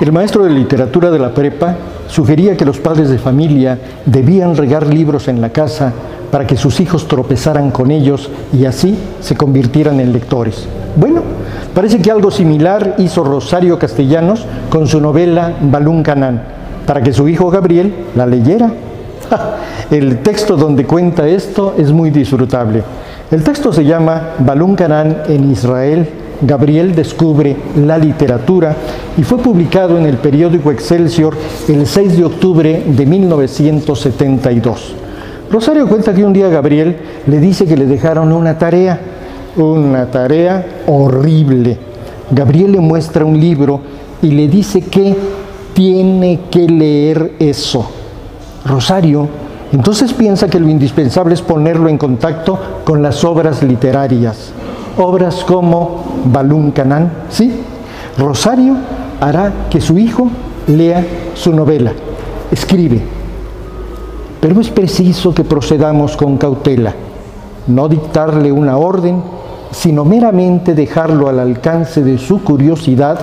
El maestro de literatura de la prepa sugería que los padres de familia debían regar libros en la casa para que sus hijos tropezaran con ellos y así se convirtieran en lectores. Bueno, parece que algo similar hizo Rosario Castellanos con su novela Balún Canán, para que su hijo Gabriel la leyera. El texto donde cuenta esto es muy disfrutable. El texto se llama Balún Canán en Israel. Gabriel descubre la literatura y fue publicado en el periódico Excelsior el 6 de octubre de 1972. Rosario cuenta que un día Gabriel le dice que le dejaron una tarea, una tarea horrible. Gabriel le muestra un libro y le dice que tiene que leer eso. Rosario entonces piensa que lo indispensable es ponerlo en contacto con las obras literarias. Obras como Balún Canán, ¿sí? Rosario hará que su hijo lea su novela, escribe. Pero es preciso que procedamos con cautela, no dictarle una orden, sino meramente dejarlo al alcance de su curiosidad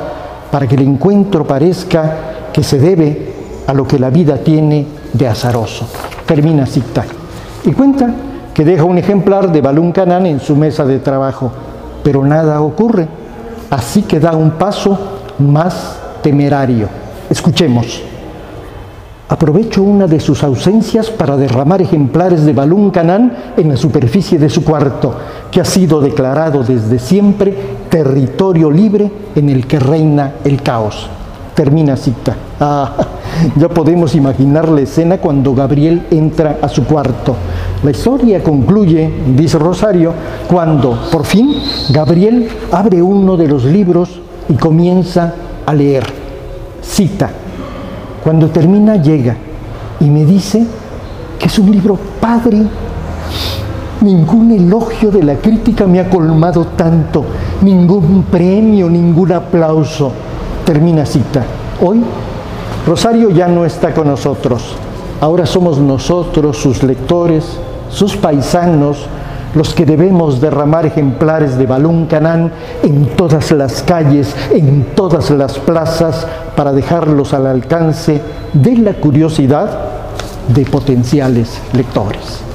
para que el encuentro parezca que se debe a lo que la vida tiene de azaroso. Termina cita. Y cuenta que deja un ejemplar de Balún Canán en su mesa de trabajo, pero nada ocurre. Así que da un paso más temerario. Escuchemos. Aprovecho una de sus ausencias para derramar ejemplares de Balún Canán en la superficie de su cuarto, que ha sido declarado desde siempre territorio libre en el que reina el caos. Termina cita. Ah, ya podemos imaginar la escena cuando Gabriel entra a su cuarto. La historia concluye, dice Rosario, cuando por fin Gabriel abre uno de los libros y comienza a leer. Cita. Cuando termina llega y me dice que es un libro padre. Ningún elogio de la crítica me ha colmado tanto, ningún premio, ningún aplauso. Termina cita. Hoy Rosario ya no está con nosotros. Ahora somos nosotros, sus lectores, sus paisanos, los que debemos derramar ejemplares de Balún Canán en todas las calles, en todas las plazas, para dejarlos al alcance de la curiosidad de potenciales lectores.